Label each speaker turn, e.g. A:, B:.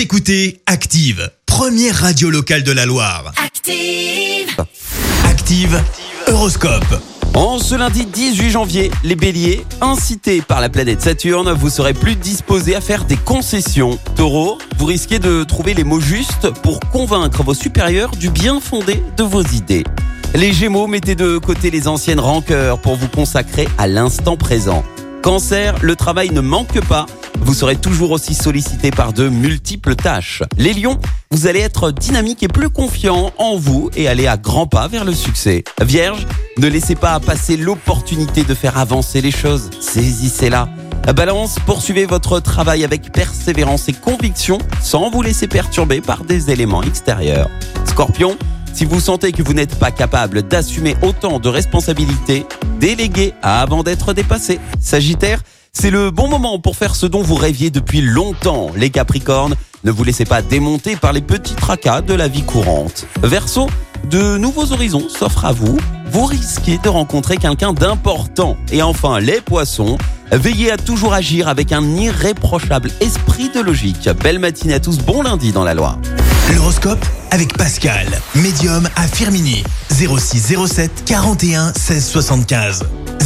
A: Vous écoutez Active, première radio locale de la Loire.
B: Active.
A: Active, Horoscope.
C: En ce lundi 18 janvier, les béliers, incités par la planète Saturne, vous serez plus disposés à faire des concessions. Taureau, vous risquez de trouver les mots justes pour convaincre vos supérieurs du bien fondé de vos idées. Les gémeaux, mettez de côté les anciennes rancœurs pour vous consacrer à l'instant présent. Cancer, le travail ne manque pas. Vous serez toujours aussi sollicité par de multiples tâches. Les lions, vous allez être dynamique et plus confiant en vous et aller à grands pas vers le succès. Vierge, ne laissez pas passer l'opportunité de faire avancer les choses. Saisissez-la. Balance, poursuivez votre travail avec persévérance et conviction sans vous laisser perturber par des éléments extérieurs. Scorpion, si vous sentez que vous n'êtes pas capable d'assumer autant de responsabilités, déléguez avant d'être dépassé. Sagittaire, c'est le bon moment pour faire ce dont vous rêviez depuis longtemps. Les Capricornes, ne vous laissez pas démonter par les petits tracas de la vie courante. Verseau, de nouveaux horizons s'offrent à vous. Vous risquez de rencontrer quelqu'un d'important. Et enfin, les poissons, veillez à toujours agir avec un irréprochable esprit de logique. Belle matinée à tous, bon lundi dans la Loire.
A: L'horoscope avec Pascal, médium à Firmini. 0607 41 16 75.